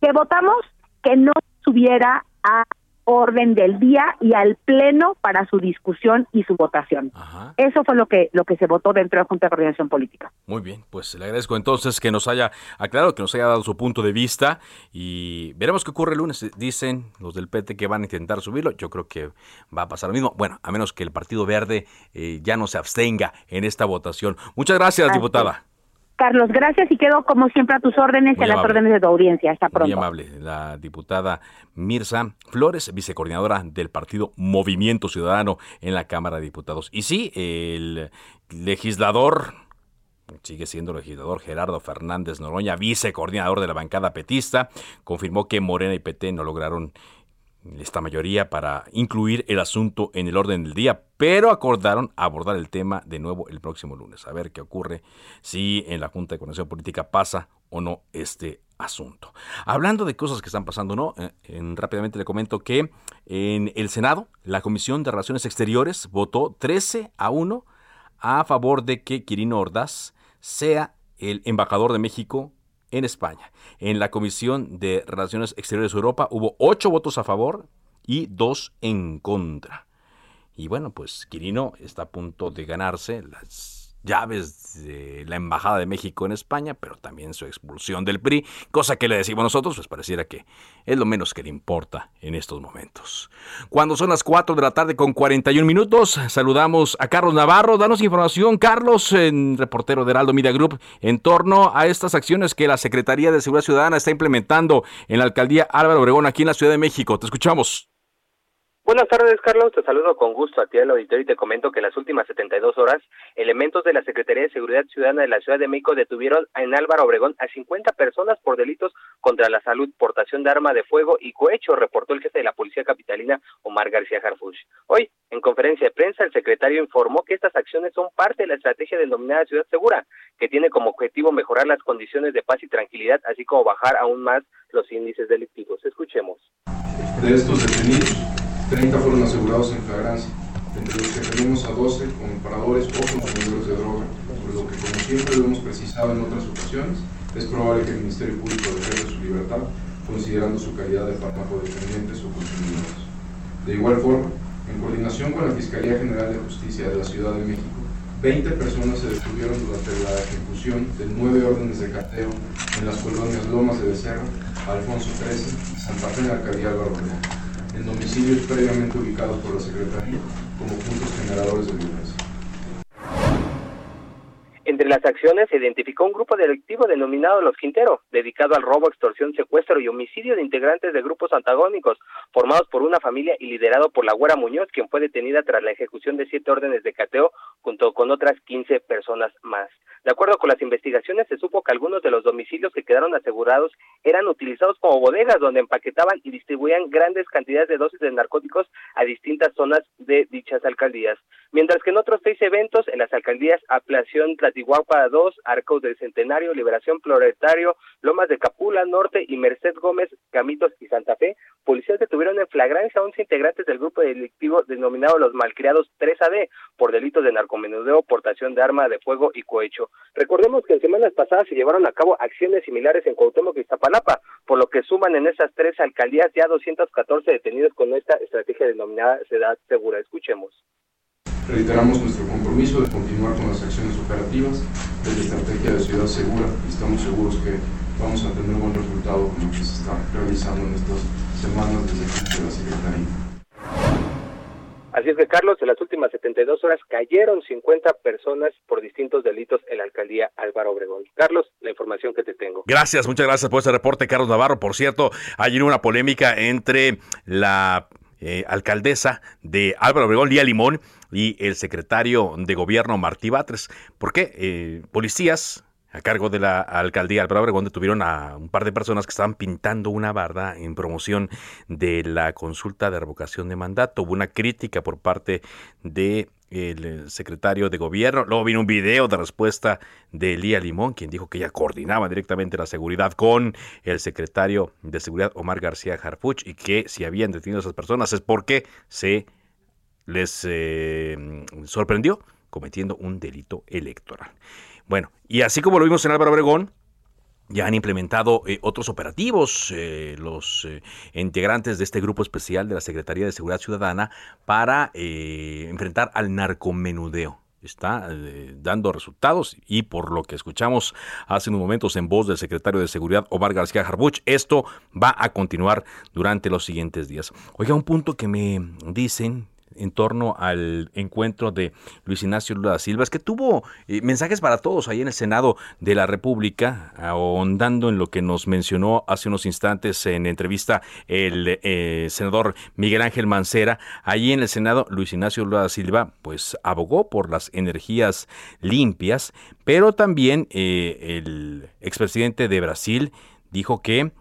Que votamos que no subiera a orden del día y al pleno para su discusión y su votación. Eso fue lo que lo que se votó dentro de la Junta de Coordinación Política. Muy bien, pues le agradezco entonces que nos haya aclarado, que nos haya dado su punto de vista y veremos qué ocurre el lunes. Dicen los del PT que van a intentar subirlo, yo creo que va a pasar lo mismo, bueno, a menos que el Partido Verde eh, ya no se abstenga en esta votación. Muchas gracias, diputada. Carlos, gracias y quedo como siempre a tus órdenes y a las órdenes de tu audiencia. Hasta pronto. Muy amable. La diputada Mirza Flores, vicecoordinadora del partido Movimiento Ciudadano en la Cámara de Diputados. Y sí, el legislador sigue siendo legislador Gerardo Fernández Noroña, vicecoordinador de la bancada petista, confirmó que Morena y PT no lograron esta mayoría para incluir el asunto en el orden del día, pero acordaron abordar el tema de nuevo el próximo lunes. A ver qué ocurre si en la Junta de Coordinación Política pasa o no este asunto. Hablando de cosas que están pasando, ¿no? Eh, en, rápidamente le comento que en el Senado, la Comisión de Relaciones Exteriores votó 13 a 1 a favor de que Quirino Ordaz sea el embajador de México en España. En la Comisión de Relaciones Exteriores de Europa hubo ocho votos a favor y dos en contra. Y bueno, pues Quirino está a punto de ganarse las llaves de la Embajada de México en España, pero también su expulsión del PRI, cosa que le decimos nosotros, pues pareciera que es lo menos que le importa en estos momentos. Cuando son las 4 de la tarde con 41 minutos, saludamos a Carlos Navarro. Danos información, Carlos, en reportero de Heraldo Media Group, en torno a estas acciones que la Secretaría de Seguridad Ciudadana está implementando en la alcaldía Álvaro Obregón, aquí en la Ciudad de México. Te escuchamos. Buenas tardes, Carlos. Te saludo con gusto a ti al auditorio y te comento que en las últimas 72 horas, elementos de la Secretaría de Seguridad Ciudadana de la Ciudad de México detuvieron en Álvaro Obregón a 50 personas por delitos contra la salud, portación de arma de fuego y cohecho, reportó el jefe de la Policía Capitalina, Omar García Harfuch. Hoy, en conferencia de prensa, el secretario informó que estas acciones son parte de la estrategia denominada Ciudad Segura, que tiene como objetivo mejorar las condiciones de paz y tranquilidad, así como bajar aún más los índices delictivos. Escuchemos. De 30 fueron asegurados en flagrancia, entre los que tenemos a 12 paradores o consumidores de droga, por lo que como siempre lo hemos precisado en otras ocasiones, es probable que el Ministerio Público defienda su libertad considerando su calidad de dependientes o consumidores. De igual forma, en coordinación con la Fiscalía General de Justicia de la Ciudad de México, 20 personas se detuvieron durante la ejecución de nueve órdenes de cateo en las colonias Lomas de Becerra, Alfonso XIII y Santa Fe en alcaldía Álvaro en domicilios previamente ubicados por la Secretaría como puntos generadores de violencia. Entre las acciones se identificó un grupo delictivo denominado Los Quintero, dedicado al robo, extorsión, secuestro y homicidio de integrantes de grupos antagónicos, formados por una familia y liderado por la Güera Muñoz, quien fue detenida tras la ejecución de siete órdenes de cateo junto con otras 15 personas más. De acuerdo con las investigaciones, se supo que algunos de los domicilios que quedaron asegurados eran utilizados como bodegas donde empaquetaban y distribuían grandes cantidades de dosis de narcóticos a distintas zonas de dichas alcaldías. Mientras que en otros seis eventos, en las alcaldías Aplación Tlatihuapa 2, Arcos del Centenario, Liberación Floretario, Lomas de Capula Norte y Merced Gómez, Camitos y Santa Fe, policías detuvieron en flagrancia a 11 integrantes del grupo delictivo denominado Los Malcriados 3AD por delitos de narcomenudeo, portación de arma de fuego y cohecho. Recordemos que en semanas pasadas se llevaron a cabo acciones similares en Cuauhtémoc y Iztapalapa, por lo que suman en esas tres alcaldías ya 214 detenidos con esta estrategia denominada Ciudad Segura. Escuchemos. Reiteramos nuestro compromiso de continuar con las acciones operativas de la estrategia de Ciudad Segura y estamos seguros que vamos a tener un buen resultado con lo que se está realizando en estas semanas desde el la Secretaría. Así es que, Carlos, en las últimas 72 horas cayeron 50 personas por distintos delitos en la alcaldía Álvaro Obregón. Carlos, la información que te tengo. Gracias, muchas gracias por ese reporte, Carlos Navarro. Por cierto, hay una polémica entre la eh, alcaldesa de Álvaro Obregón, Lía Limón, y el secretario de gobierno, Martí Batres. ¿Por qué? Eh, policías a cargo de la alcaldía Álvaro Obregón detuvieron a un par de personas que estaban pintando una barda en promoción de la consulta de revocación de mandato. Hubo una crítica por parte de el secretario de gobierno. Luego vino un video de respuesta de Elía Limón, quien dijo que ella coordinaba directamente la seguridad con el secretario de seguridad Omar García Harfuch y que si habían detenido a esas personas es porque se les eh, sorprendió cometiendo un delito electoral. Bueno, y así como lo vimos en Álvaro Obregón, ya han implementado eh, otros operativos eh, los eh, integrantes de este grupo especial de la Secretaría de Seguridad Ciudadana para enfrentar al narcomenudeo. Está dando resultados y por lo que escuchamos hace unos momentos en voz del secretario de Seguridad Omar García Harbuch, esto va a continuar durante los siguientes días. Oiga, un punto que me dicen en torno al encuentro de Luis Ignacio Lula da Silva, es que tuvo eh, mensajes para todos ahí en el Senado de la República, ahondando en lo que nos mencionó hace unos instantes en entrevista el eh, senador Miguel Ángel Mancera. Allí en el Senado, Luis Ignacio Lula da Silva, pues abogó por las energías limpias, pero también eh, el expresidente de Brasil dijo que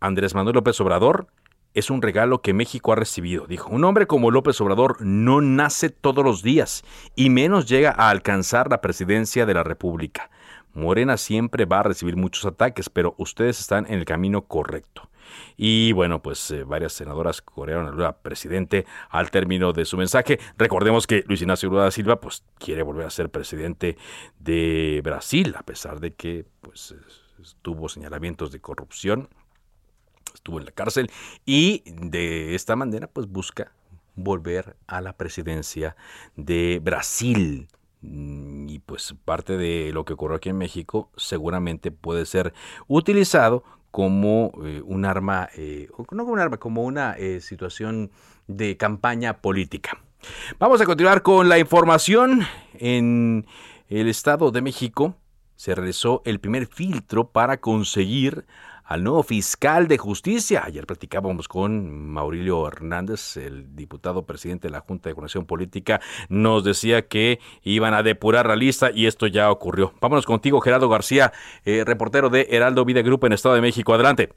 Andrés Manuel López Obrador es un regalo que México ha recibido. Dijo, un hombre como López Obrador no nace todos los días y menos llega a alcanzar la presidencia de la República. Morena siempre va a recibir muchos ataques, pero ustedes están en el camino correcto. Y bueno, pues eh, varias senadoras corearon al presidente al término de su mensaje. Recordemos que Luis Ignacio Lula da Silva pues quiere volver a ser presidente de Brasil, a pesar de que pues tuvo señalamientos de corrupción estuvo en la cárcel y de esta manera pues busca volver a la presidencia de Brasil. Mm, y pues parte de lo que ocurrió aquí en México seguramente puede ser utilizado como eh, un arma, eh, no como un arma, como una eh, situación de campaña política. Vamos a continuar con la información. En el Estado de México se realizó el primer filtro para conseguir al nuevo fiscal de justicia. Ayer platicábamos con Maurilio Hernández, el diputado presidente de la Junta de Coordinación Política, nos decía que iban a depurar la lista y esto ya ocurrió. Vámonos contigo, Gerardo García, eh, reportero de Heraldo Vida Group en Estado de México. Adelante.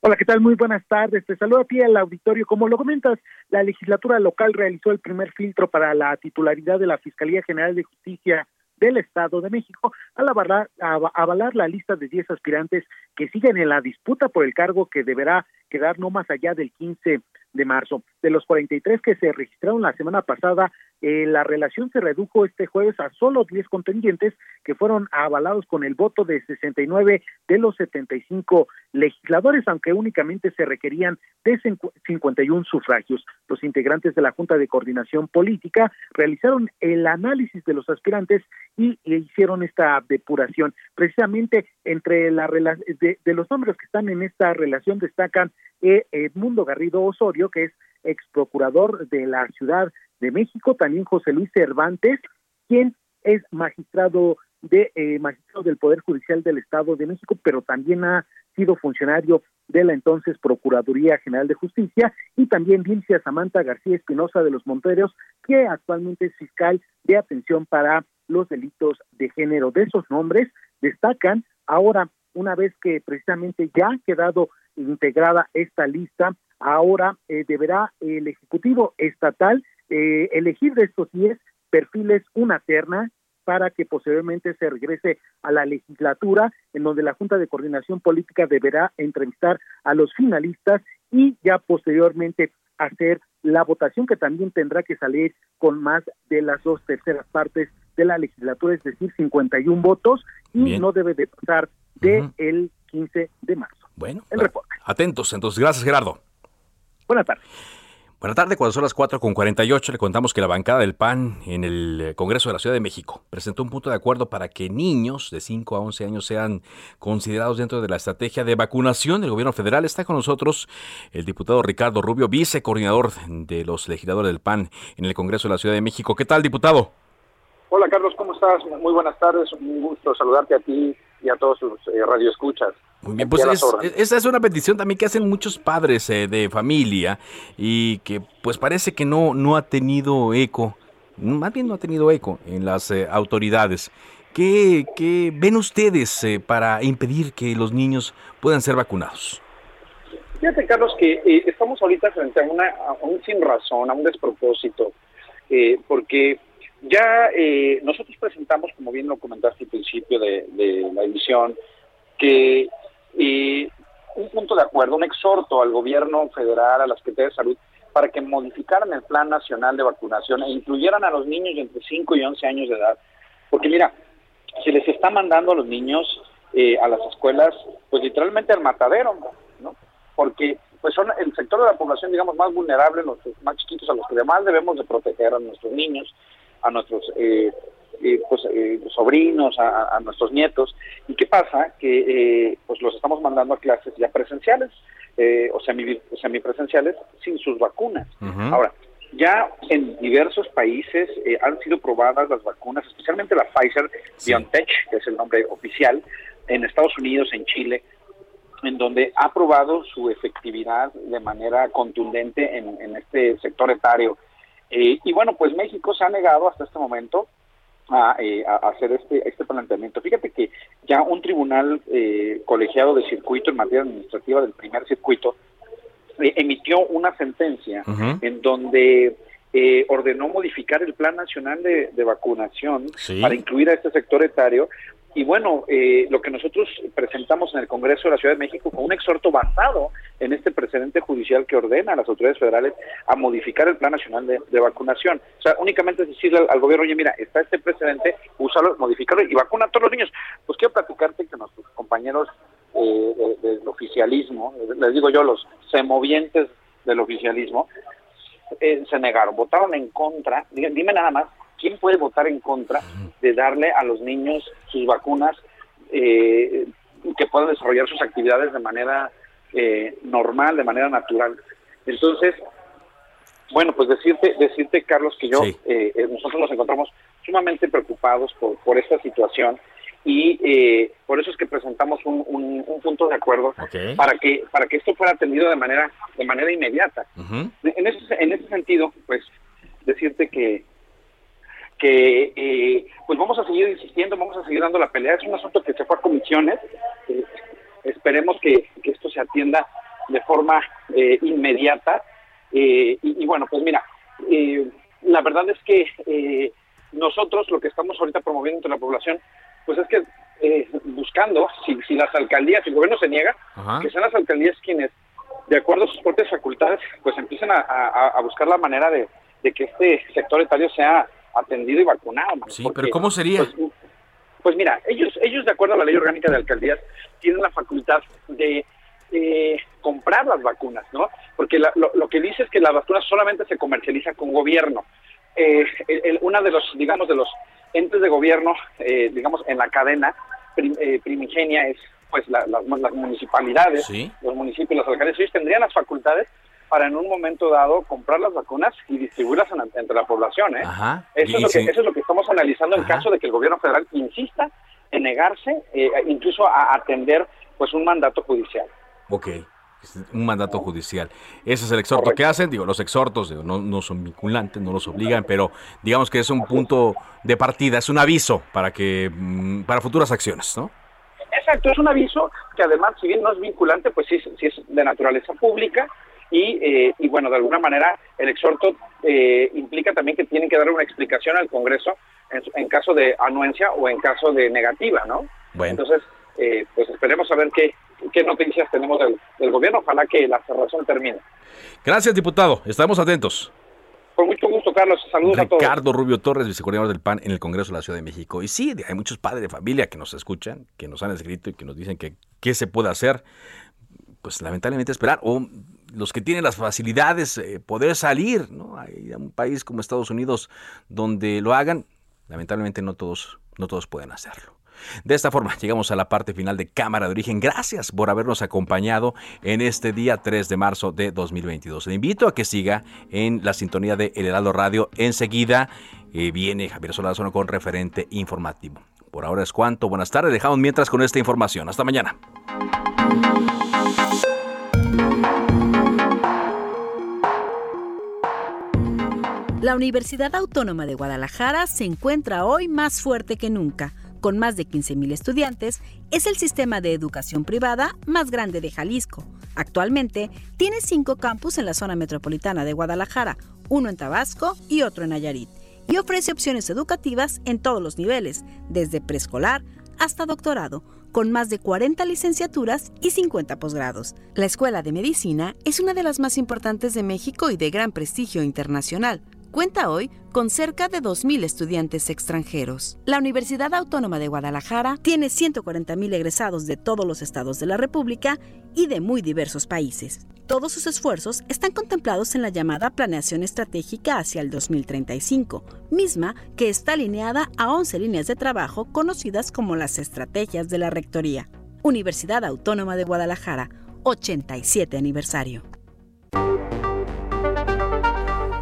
Hola, ¿qué tal? Muy buenas tardes. Te saludo a ti al auditorio. Como lo comentas, la legislatura local realizó el primer filtro para la titularidad de la Fiscalía General de Justicia del Estado de México al avalar, avalar la lista de 10 aspirantes que siguen en la disputa por el cargo que deberá quedar no más allá del 15 de marzo. de los 43 que se registraron la semana pasada, eh, la relación se redujo este jueves a solo 10 contendientes que fueron avalados con el voto de 69 de los 75 legisladores, aunque únicamente se requerían de 51 sufragios. Los integrantes de la Junta de Coordinación Política realizaron el análisis de los aspirantes y, hicieron esta depuración. Precisamente entre la de, de los nombres que están en esta relación destacan eh, Edmundo Garrido Osorio, que es ex procurador de la Ciudad de México, también José Luis Cervantes, quien es magistrado de eh, magistrado del Poder Judicial del Estado de México, pero también ha sido funcionario de la entonces Procuraduría General de Justicia y también Vincia Samantha García Espinosa de los Monteros, que actualmente es fiscal de atención para los delitos de género. De esos nombres destacan ahora, una vez que precisamente ya ha quedado integrada esta lista, ahora eh, deberá el Ejecutivo Estatal eh, elegir de estos 10 perfiles una terna para que posteriormente se regrese a la legislatura, en donde la Junta de Coordinación Política deberá entrevistar a los finalistas y ya posteriormente hacer la votación que también tendrá que salir con más de las dos terceras partes de la legislatura, es decir, 51 votos y no debe de pasar de el 15 de marzo. Bueno, atentos. Entonces, gracias Gerardo. Buenas tardes. Buenas tardes, cuando son las 4 con 48, le contamos que la bancada del PAN en el eh, Congreso de la Ciudad de México presentó un punto de acuerdo para que niños de 5 a 11 años sean considerados dentro de la estrategia de vacunación del gobierno federal. Está con nosotros el diputado Ricardo Rubio, vicecoordinador de los legisladores del PAN en el Congreso de la Ciudad de México. ¿Qué tal, diputado? Hola, Carlos, ¿cómo estás? Muy buenas tardes, un gusto saludarte a ti y a todos sus eh, radioescuchas. Muy bien, pues esa es una petición también que hacen muchos padres eh, de familia y que pues parece que no, no ha tenido eco, más bien no ha tenido eco en las eh, autoridades. ¿Qué, ¿Qué, ven ustedes eh, para impedir que los niños puedan ser vacunados? Fíjate, Carlos, que estamos ahorita frente a, una, un sin razón, a un despropósito, porque ya nosotros presentamos, como bien lo comentaste al principio de, de la emisión, que y un punto de acuerdo, un exhorto al gobierno federal, a las Secretaría de Salud, para que modificaran el Plan Nacional de Vacunación e incluyeran a los niños de entre 5 y 11 años de edad. Porque mira, se les está mandando a los niños eh, a las escuelas, pues literalmente al matadero, ¿no? Porque pues son el sector de la población, digamos, más vulnerable, los más chiquitos, a los que además debemos de proteger a nuestros niños, a nuestros eh, eh, pues, eh, sobrinos, a, nuestros nietos. ¿Y qué pasa? Que eh, pues los estamos mandando a clases ya presenciales o semi, semipresenciales sin sus vacunas. Ahora, ya en diversos países han sido probadas las vacunas, especialmente la Pfizer BioNTech, que es el nombre oficial, en Estados Unidos, en Chile, en donde ha probado su efectividad de manera contundente en, en este sector etario. y bueno, pues México se ha negado hasta este momento eh, a, hacer este, este planteamiento. Fíjate que ya un tribunal eh, colegiado de circuito en materia administrativa del primer circuito eh, emitió una sentencia en donde ordenó modificar el Plan Nacional de, Vacunación para incluir a este sector etario y bueno, eh, lo que nosotros presentamos en el Congreso de la Ciudad de México con un exhorto basado en este precedente judicial que ordena a las autoridades federales a modificar el Plan Nacional de, Vacunación. O sea, únicamente es decirle al, gobierno, oye, mira, está este precedente, úsalo, modificarlo y vacuna a todos los niños. Pues quiero platicarte que nuestros compañeros eh, del oficialismo, les digo yo, los semovientes del oficialismo, eh, se negaron, votaron en contra. dime nada más, ¿quién puede votar en contra de darle a los niños sus vacunas eh, que puedan desarrollar sus actividades de manera eh, normal, de manera natural? Entonces, bueno, pues decirte, decirte Carlos, que yo, eh, nosotros nos encontramos sumamente preocupados por, por esta situación y por eso es que presentamos un, un, punto de acuerdo para que para que esto fuera atendido de manera de manera inmediata. En ese en ese sentido, pues decirte que que eh, pues vamos a seguir insistiendo, vamos a seguir dando la pelea. Es un asunto que se fue a comisiones. Eh, esperemos que, esto se atienda de forma eh, inmediata. Y, bueno, pues mira, la verdad es que nosotros lo que estamos ahorita promoviendo entre la población, pues es que buscando, si, si las alcaldías, si el gobierno se niega, que sean las alcaldías quienes de acuerdo a sus propias facultades, pues empiecen a, buscar la manera de, que este sector etario sea atendido y vacunado. Sí, pero ¿cómo sería? Pues, pues, mira, ellos, ellos de acuerdo a la ley orgánica de alcaldías, tienen la facultad de comprar las vacunas, ¿no? Porque lo, que dice es que las vacunas solamente se comercializan con gobierno. Eh, una de los, digamos, de los entes de gobierno, eh, digamos, en la cadena eh, primigenia es pues las, municipalidades, los municipios, los alcaldes, ellos tendrían las facultades para en un momento dado comprar las vacunas y distribuirlas entre la población. ¿eh? Eso, es lo que, eso, es lo que, estamos analizando en caso de que el gobierno federal insista en negarse eh, incluso a atender pues un mandato judicial. Ok, un mandato judicial. Ese es el exhorto que hacen. Digo, los exhortos no, no, son vinculantes, no los obligan, pero digamos que es un punto de partida, es un aviso para que mm, para futuras acciones, ¿no? Exacto, es un aviso que además, si bien no es vinculante, pues sí, sí es de naturaleza pública y, eh, y bueno, de alguna manera el exhorto eh, implica también que tienen que dar una explicación al Congreso en, caso de anuencia o en caso de negativa, ¿no? Bueno. Entonces, eh, pues esperemos a ver qué, qué noticias tenemos del, gobierno. Ojalá que la cerración termine. Gracias, diputado. Estamos atentos. Con mucho gusto, Carlos. Saludos a todos. Ricardo Rubio Torres, vicecoordinador del PAN en el Congreso de la Ciudad de México. Y sí, hay muchos padres de familia que nos escuchan, que nos han escrito y que nos dicen que qué se puede hacer. Pues lamentablemente esperar. O los que tienen las facilidades, eh, poder salir. ¿no? Hay un país como Estados Unidos donde lo hagan. Lamentablemente no todos, no todos pueden hacerlo. De esta forma llegamos a la parte final de Cámara de Origen. Gracias por habernos acompañado en este día 3 de marzo de 2022. Le invito a que siga en la sintonía de El Heraldo Radio. Enseguida eh, viene Javier Solarzano con referente informativo. Por ahora es cuanto. Buenas tardes. Dejamos mientras con esta información. Hasta mañana. La Universidad Autónoma de Guadalajara se encuentra hoy más fuerte que nunca con más de 15.000 estudiantes, es el sistema de educación privada más grande de Jalisco. Actualmente tiene cinco campus en la zona metropolitana de Guadalajara, uno en Tabasco y otro en Nayarit, y ofrece opciones educativas en todos los niveles, desde preescolar hasta doctorado, con más de 40 licenciaturas y 50 posgrados. La Escuela de Medicina es una de las más importantes de México y de gran prestigio internacional cuenta hoy con cerca de 2.000 estudiantes extranjeros. La Universidad Autónoma de Guadalajara tiene 140.000 egresados de todos los estados de la República y de muy diversos países. Todos sus esfuerzos están contemplados en la llamada Planeación Estratégica hacia el 2035, misma que está alineada a 11 líneas de trabajo conocidas como las estrategias de la Rectoría. Universidad Autónoma de Guadalajara, 87 aniversario